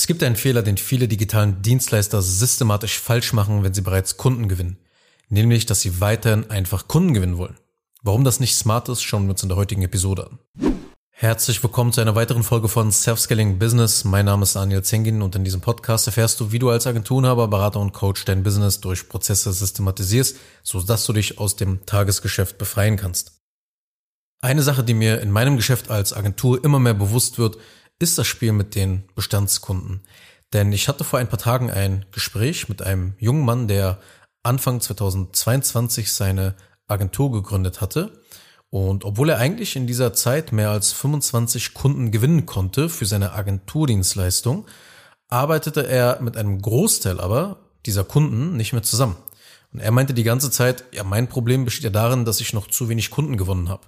Es gibt einen Fehler, den viele digitalen Dienstleister systematisch falsch machen, wenn sie bereits Kunden gewinnen. Nämlich, dass sie weiterhin einfach Kunden gewinnen wollen. Warum das nicht smart ist, schauen wir uns in der heutigen Episode an. Herzlich willkommen zu einer weiteren Folge von Self-Scaling Business. Mein Name ist Daniel Zengin und in diesem Podcast erfährst du, wie du als Agenturenhaber, Berater und Coach dein Business durch Prozesse systematisierst, sodass du dich aus dem Tagesgeschäft befreien kannst. Eine Sache, die mir in meinem Geschäft als Agentur immer mehr bewusst wird, ist das Spiel mit den Bestandskunden. Denn ich hatte vor ein paar Tagen ein Gespräch mit einem jungen Mann, der Anfang 2022 seine Agentur gegründet hatte. Und obwohl er eigentlich in dieser Zeit mehr als 25 Kunden gewinnen konnte für seine Agenturdienstleistung, arbeitete er mit einem Großteil aber dieser Kunden nicht mehr zusammen. Und er meinte die ganze Zeit, ja, mein Problem besteht ja darin, dass ich noch zu wenig Kunden gewonnen habe.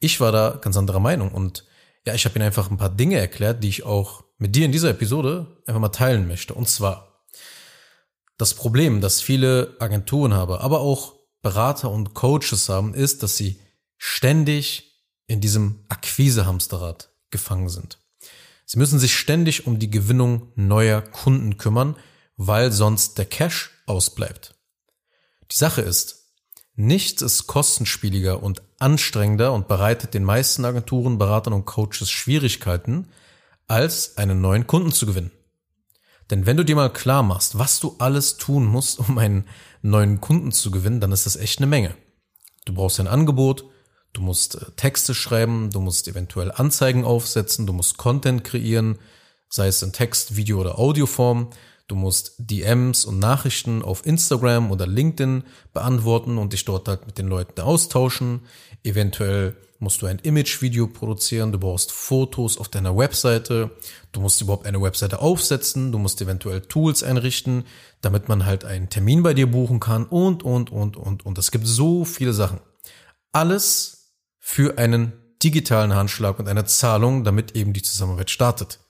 Ich war da ganz anderer Meinung und ja, ich habe Ihnen einfach ein paar Dinge erklärt, die ich auch mit dir in dieser Episode einfach mal teilen möchte. Und zwar das Problem, das viele Agenturen haben, aber auch Berater und Coaches haben, ist, dass sie ständig in diesem Akquise-Hamsterrad gefangen sind. Sie müssen sich ständig um die Gewinnung neuer Kunden kümmern, weil sonst der Cash ausbleibt. Die Sache ist, Nichts ist kostenspieliger und anstrengender und bereitet den meisten Agenturen, Beratern und Coaches Schwierigkeiten, als einen neuen Kunden zu gewinnen. Denn wenn du dir mal klar machst, was du alles tun musst, um einen neuen Kunden zu gewinnen, dann ist das echt eine Menge. Du brauchst ein Angebot, du musst äh, Texte schreiben, du musst eventuell Anzeigen aufsetzen, du musst Content kreieren, sei es in Text, Video oder Audioform, Du musst DMs und Nachrichten auf Instagram oder LinkedIn beantworten und dich dort halt mit den Leuten austauschen. Eventuell musst du ein Image-Video produzieren, du brauchst Fotos auf deiner Webseite, du musst überhaupt eine Webseite aufsetzen, du musst eventuell Tools einrichten, damit man halt einen Termin bei dir buchen kann und, und, und, und, und. Es gibt so viele Sachen. Alles für einen digitalen Handschlag und eine Zahlung, damit eben die Zusammenarbeit startet.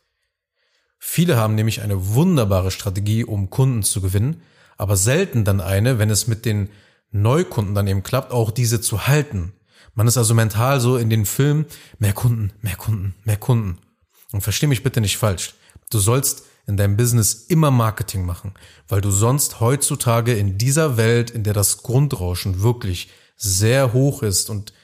Viele haben nämlich eine wunderbare Strategie, um Kunden zu gewinnen, aber selten dann eine, wenn es mit den Neukunden dann eben klappt, auch diese zu halten. Man ist also mental so in den Film, mehr Kunden, mehr Kunden, mehr Kunden. Und versteh mich bitte nicht falsch. Du sollst in deinem Business immer Marketing machen, weil du sonst heutzutage in dieser Welt, in der das Grundrauschen wirklich sehr hoch ist und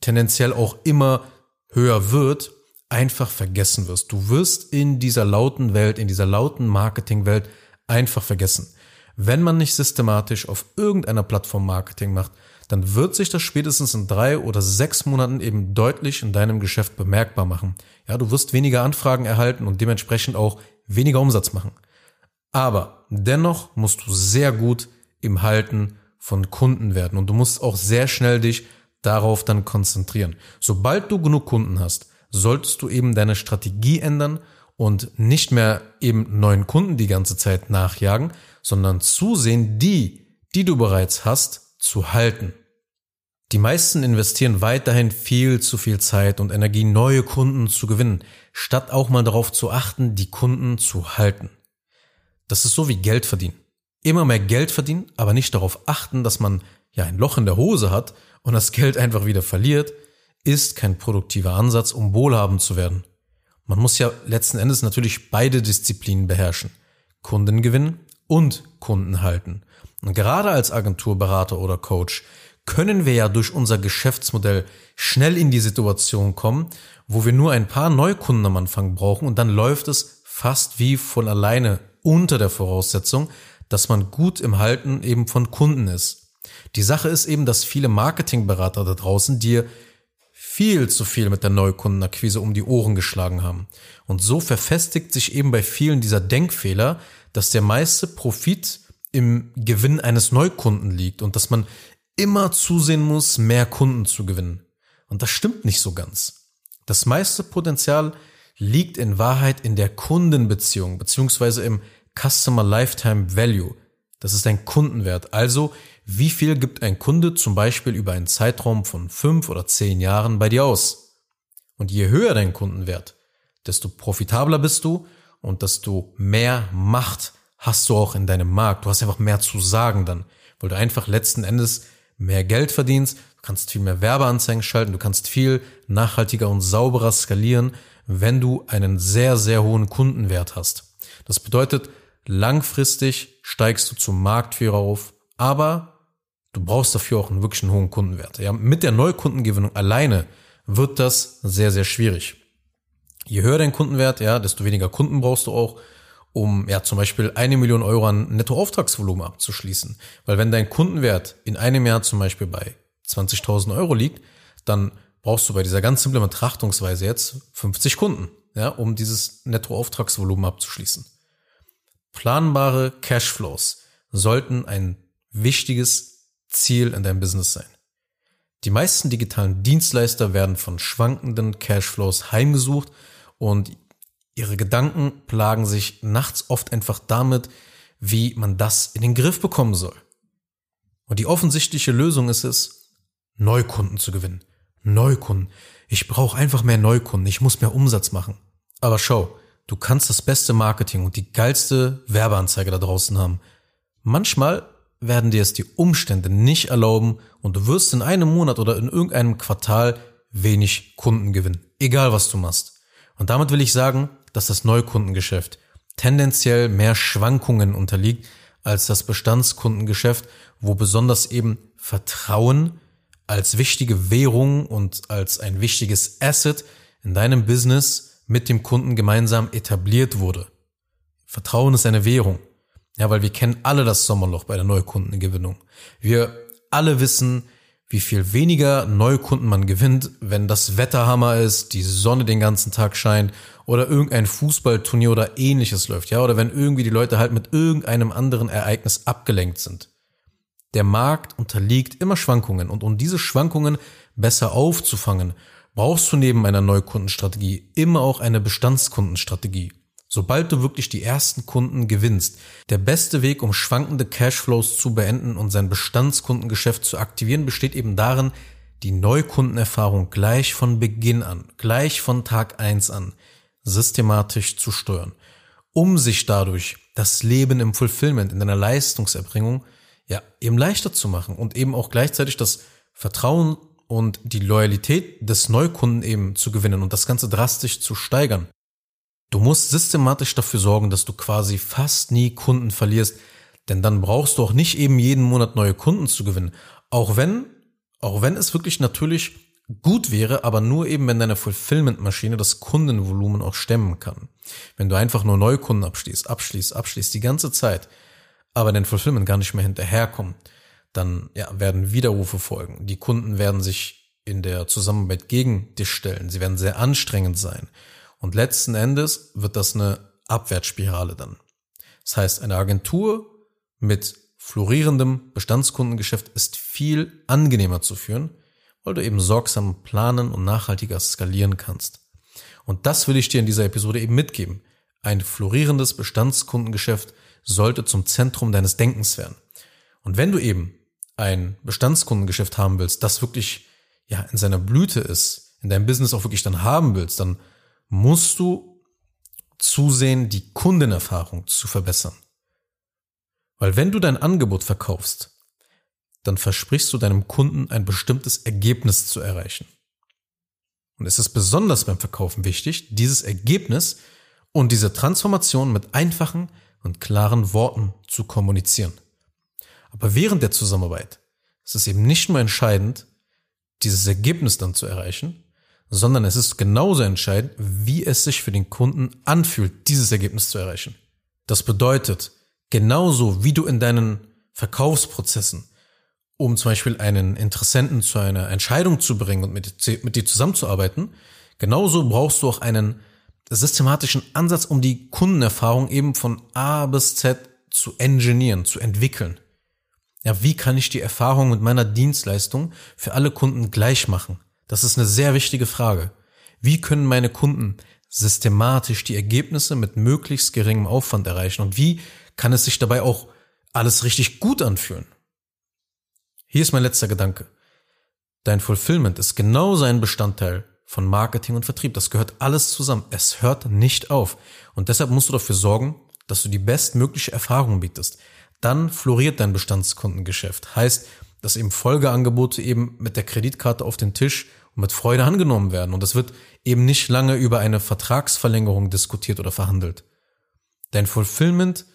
tendenziell auch immer höher wird, einfach vergessen wirst. Du wirst in dieser lauten Welt, in dieser lauten Marketingwelt einfach vergessen. Wenn man nicht systematisch auf irgendeiner Plattform Marketing macht, dann wird sich das spätestens in drei oder sechs Monaten eben deutlich in deinem Geschäft bemerkbar machen. Ja, du wirst weniger Anfragen erhalten und dementsprechend auch weniger Umsatz machen. Aber dennoch musst du sehr gut im Halten von Kunden werden und du musst auch sehr schnell dich darauf dann konzentrieren. Sobald du genug Kunden hast, solltest du eben deine Strategie ändern und nicht mehr eben neuen Kunden die ganze Zeit nachjagen, sondern zusehen, die, die du bereits hast, zu halten. Die meisten investieren weiterhin viel zu viel Zeit und Energie, neue Kunden zu gewinnen, statt auch mal darauf zu achten, die Kunden zu halten. Das ist so wie Geld verdienen. Immer mehr Geld verdienen, aber nicht darauf achten, dass man ja ein Loch in der Hose hat und das Geld einfach wieder verliert, ist kein produktiver Ansatz, um wohlhabend zu werden. Man muss ja letzten Endes natürlich beide Disziplinen beherrschen. Kunden gewinnen und Kunden halten. Und gerade als Agenturberater oder Coach können wir ja durch unser Geschäftsmodell schnell in die Situation kommen, wo wir nur ein paar Neukunden am Anfang brauchen und dann läuft es fast wie von alleine unter der Voraussetzung, dass man gut im Halten eben von Kunden ist. Die Sache ist eben, dass viele Marketingberater da draußen dir viel zu viel mit der Neukundenakquise um die Ohren geschlagen haben. Und so verfestigt sich eben bei vielen dieser Denkfehler, dass der meiste Profit im Gewinn eines Neukunden liegt und dass man immer zusehen muss, mehr Kunden zu gewinnen. Und das stimmt nicht so ganz. Das meiste Potenzial liegt in Wahrheit in der Kundenbeziehung beziehungsweise im Customer Lifetime Value. Das ist ein Kundenwert. Also, wie viel gibt ein Kunde zum Beispiel über einen Zeitraum von fünf oder zehn Jahren bei dir aus? Und je höher dein Kundenwert, desto profitabler bist du und desto mehr Macht hast du auch in deinem Markt. Du hast einfach mehr zu sagen dann, weil du einfach letzten Endes mehr Geld verdienst, du kannst viel mehr Werbeanzeigen schalten, du kannst viel nachhaltiger und sauberer skalieren, wenn du einen sehr, sehr hohen Kundenwert hast. Das bedeutet, langfristig steigst du zum Marktführer auf, aber du brauchst dafür auch einen wirklich hohen Kundenwert. Ja, mit der Neukundengewinnung alleine wird das sehr, sehr schwierig. Je höher dein Kundenwert, ja, desto weniger Kunden brauchst du auch, um ja zum Beispiel eine Million Euro an Nettoauftragsvolumen abzuschließen. Weil wenn dein Kundenwert in einem Jahr zum Beispiel bei 20.000 Euro liegt, dann brauchst du bei dieser ganz simplen Betrachtungsweise jetzt 50 Kunden, ja, um dieses Nettoauftragsvolumen abzuschließen. Planbare Cashflows sollten ein wichtiges Ziel in deinem Business sein. Die meisten digitalen Dienstleister werden von schwankenden Cashflows heimgesucht und ihre Gedanken plagen sich nachts oft einfach damit, wie man das in den Griff bekommen soll. Und die offensichtliche Lösung ist es, Neukunden zu gewinnen. Neukunden. Ich brauche einfach mehr Neukunden. Ich muss mehr Umsatz machen. Aber schau, du kannst das beste Marketing und die geilste Werbeanzeige da draußen haben. Manchmal werden dir es die Umstände nicht erlauben und du wirst in einem Monat oder in irgendeinem Quartal wenig Kunden gewinnen. Egal was du machst. Und damit will ich sagen, dass das Neukundengeschäft tendenziell mehr Schwankungen unterliegt als das Bestandskundengeschäft, wo besonders eben Vertrauen als wichtige Währung und als ein wichtiges Asset in deinem Business mit dem Kunden gemeinsam etabliert wurde. Vertrauen ist eine Währung. Ja, weil wir kennen alle das Sommerloch bei der Neukundengewinnung. Wir alle wissen, wie viel weniger Neukunden man gewinnt, wenn das Wetterhammer ist, die Sonne den ganzen Tag scheint oder irgendein Fußballturnier oder ähnliches läuft, ja, oder wenn irgendwie die Leute halt mit irgendeinem anderen Ereignis abgelenkt sind. Der Markt unterliegt immer Schwankungen und um diese Schwankungen besser aufzufangen, brauchst du neben einer Neukundenstrategie immer auch eine Bestandskundenstrategie. Sobald du wirklich die ersten Kunden gewinnst, der beste Weg, um schwankende Cashflows zu beenden und sein Bestandskundengeschäft zu aktivieren, besteht eben darin, die Neukundenerfahrung gleich von Beginn an, gleich von Tag eins an, systematisch zu steuern, um sich dadurch das Leben im Fulfillment, in deiner Leistungserbringung, ja, eben leichter zu machen und eben auch gleichzeitig das Vertrauen und die Loyalität des Neukunden eben zu gewinnen und das Ganze drastisch zu steigern. Du musst systematisch dafür sorgen, dass du quasi fast nie Kunden verlierst, denn dann brauchst du auch nicht eben jeden Monat neue Kunden zu gewinnen. Auch wenn, auch wenn es wirklich natürlich gut wäre, aber nur eben, wenn deine Fulfillment-Maschine das Kundenvolumen auch stemmen kann. Wenn du einfach nur neue Kunden abschließt, abschließt, abschließt, die ganze Zeit, aber dein Fulfillment gar nicht mehr hinterherkommt, dann ja, werden Widerrufe folgen. Die Kunden werden sich in der Zusammenarbeit gegen dich stellen. Sie werden sehr anstrengend sein. Und letzten Endes wird das eine Abwärtsspirale dann. Das heißt, eine Agentur mit florierendem Bestandskundengeschäft ist viel angenehmer zu führen, weil du eben sorgsam planen und nachhaltiger skalieren kannst. Und das will ich dir in dieser Episode eben mitgeben. Ein florierendes Bestandskundengeschäft sollte zum Zentrum deines Denkens werden. Und wenn du eben ein Bestandskundengeschäft haben willst, das wirklich ja in seiner Blüte ist, in deinem Business auch wirklich dann haben willst, dann musst du zusehen, die Kundenerfahrung zu verbessern. Weil wenn du dein Angebot verkaufst, dann versprichst du deinem Kunden ein bestimmtes Ergebnis zu erreichen. Und es ist besonders beim Verkaufen wichtig, dieses Ergebnis und diese Transformation mit einfachen und klaren Worten zu kommunizieren. Aber während der Zusammenarbeit ist es eben nicht nur entscheidend, dieses Ergebnis dann zu erreichen, sondern es ist genauso entscheidend, wie es sich für den Kunden anfühlt, dieses Ergebnis zu erreichen. Das bedeutet, genauso wie du in deinen Verkaufsprozessen, um zum Beispiel einen Interessenten zu einer Entscheidung zu bringen und mit, mit dir zusammenzuarbeiten, genauso brauchst du auch einen systematischen Ansatz, um die Kundenerfahrung eben von A bis Z zu engineieren, zu entwickeln. Ja, wie kann ich die Erfahrung mit meiner Dienstleistung für alle Kunden gleich machen? Das ist eine sehr wichtige Frage. Wie können meine Kunden systematisch die Ergebnisse mit möglichst geringem Aufwand erreichen und wie kann es sich dabei auch alles richtig gut anfühlen? Hier ist mein letzter Gedanke. Dein Fulfillment ist genauso ein Bestandteil von Marketing und Vertrieb. Das gehört alles zusammen. Es hört nicht auf. Und deshalb musst du dafür sorgen, dass du die bestmögliche Erfahrung bietest. Dann floriert dein Bestandskundengeschäft. Heißt, dass eben Folgeangebote eben mit der Kreditkarte auf den Tisch und mit Freude angenommen werden. Und es wird eben nicht lange über eine Vertragsverlängerung diskutiert oder verhandelt. Dein Fulfillment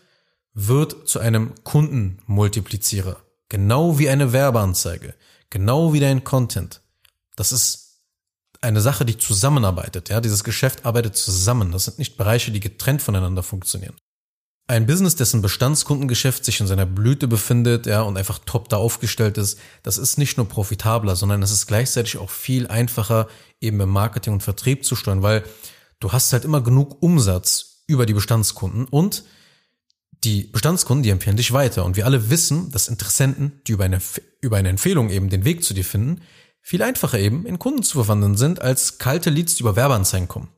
wird zu einem Kundenmultiplizierer. Genau wie eine Werbeanzeige. Genau wie dein Content. Das ist eine Sache, die zusammenarbeitet. Ja, dieses Geschäft arbeitet zusammen. Das sind nicht Bereiche, die getrennt voneinander funktionieren. Ein Business, dessen Bestandskundengeschäft sich in seiner Blüte befindet, ja, und einfach top da aufgestellt ist, das ist nicht nur profitabler, sondern es ist gleichzeitig auch viel einfacher, eben im Marketing und Vertrieb zu steuern, weil du hast halt immer genug Umsatz über die Bestandskunden und die Bestandskunden, die empfehlen dich weiter. Und wir alle wissen, dass Interessenten, die über eine, über eine Empfehlung eben den Weg zu dir finden, viel einfacher eben in Kunden zu verwandeln sind, als kalte Leads, die über Werbeanzeigen kommen.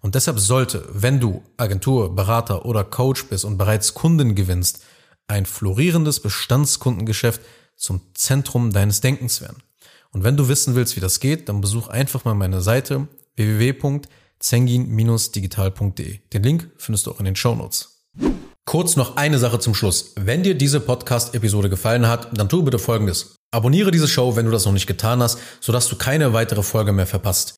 Und deshalb sollte, wenn du Agentur, Berater oder Coach bist und bereits Kunden gewinnst, ein florierendes Bestandskundengeschäft zum Zentrum deines Denkens werden. Und wenn du wissen willst, wie das geht, dann besuch einfach mal meine Seite www.zengin-digital.de. Den Link findest du auch in den Show Notes. Kurz noch eine Sache zum Schluss. Wenn dir diese Podcast-Episode gefallen hat, dann tu bitte Folgendes. Abonniere diese Show, wenn du das noch nicht getan hast, sodass du keine weitere Folge mehr verpasst.